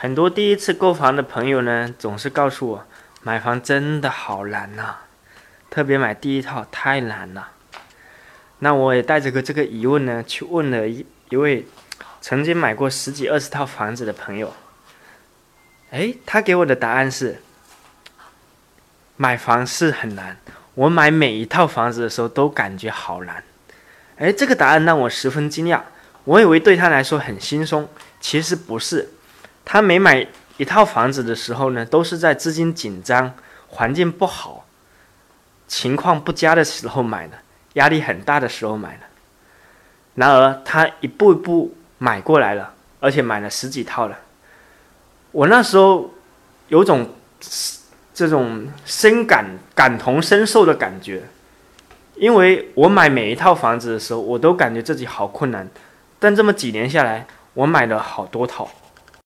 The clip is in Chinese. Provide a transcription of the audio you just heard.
很多第一次购房的朋友呢，总是告诉我，买房真的好难呐，特别买第一套太难了。那我也带着个这个疑问呢，去问了一一位曾经买过十几二十套房子的朋友。哎，他给我的答案是，买房是很难。我买每一套房子的时候都感觉好难。哎，这个答案让我十分惊讶。我以为对他来说很轻松，其实不是。他每买一套房子的时候呢，都是在资金紧张、环境不好、情况不佳的时候买的，压力很大的时候买的。然而他一步一步买过来了，而且买了十几套了。我那时候有种这种深感感同身受的感觉，因为我买每一套房子的时候，我都感觉自己好困难，但这么几年下来，我买了好多套。